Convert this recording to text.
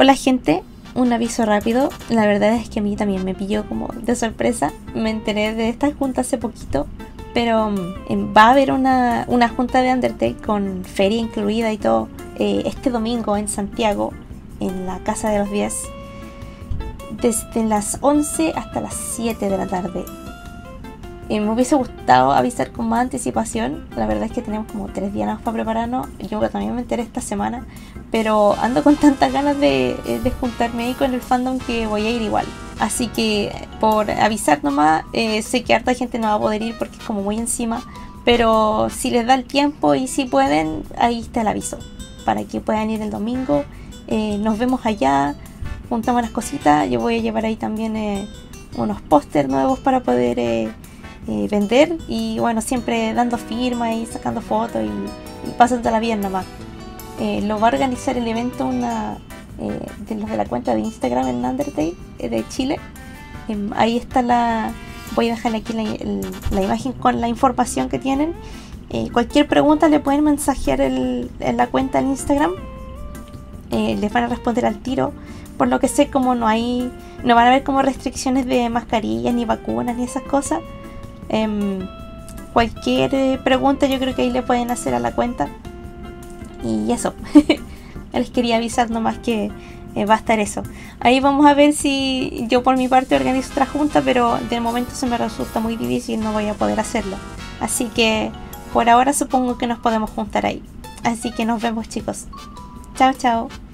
Hola gente, un aviso rápido. La verdad es que a mí también me pilló como de sorpresa. Me enteré de esta junta hace poquito. Pero mm, va a haber una, junta de Undertale con feria incluida y todo eh, este domingo en Santiago, en la Casa de los 10, desde las 11 hasta las 7 de la tarde. Eh, me hubiese gustado avisar con más anticipación. La verdad es que tenemos como tres días más para prepararnos. Yo también me enteré esta semana. Pero ando con tantas ganas de, eh, de juntarme ahí con el fandom que voy a ir igual. Así que por avisar nomás, eh, sé que harta gente no va a poder ir porque es como muy encima. Pero si les da el tiempo y si pueden, ahí está el aviso. Para que puedan ir el domingo. nos vemos allá. Juntamos las cositas. Yo voy a llevar ahí también unos pósters nuevos para poder eh, vender y bueno, siempre dando firma y sacando fotos y, y pasándola bien nomás. Eh, lo va a organizar el evento una eh, de los de la cuenta de Instagram en Undertale de Chile. Em, ahí está la. Voy a dejar aquí la, imagen con la información que tienen. cualquier pregunta le pueden mensajear en la cuenta en Instagram. les van a responder al tiro. Por lo que sé, como no hay. No van a haber como restricciones de mascarillas, ni vacunas, ni esas cosas. Em, cualquier eh, pregunta yo creo que ahí le pueden hacer a la cuenta. Y eso. Les quería avisar nomás que eh, va a estar eso. Ahí vamos a ver si yo por mi parte organizo otra junta, pero de momento se me resulta muy difícil, no voy a poder hacerlo. Así que por ahora supongo que nos podemos juntar ahí. Así que nos vemos chicos. Chao, chao.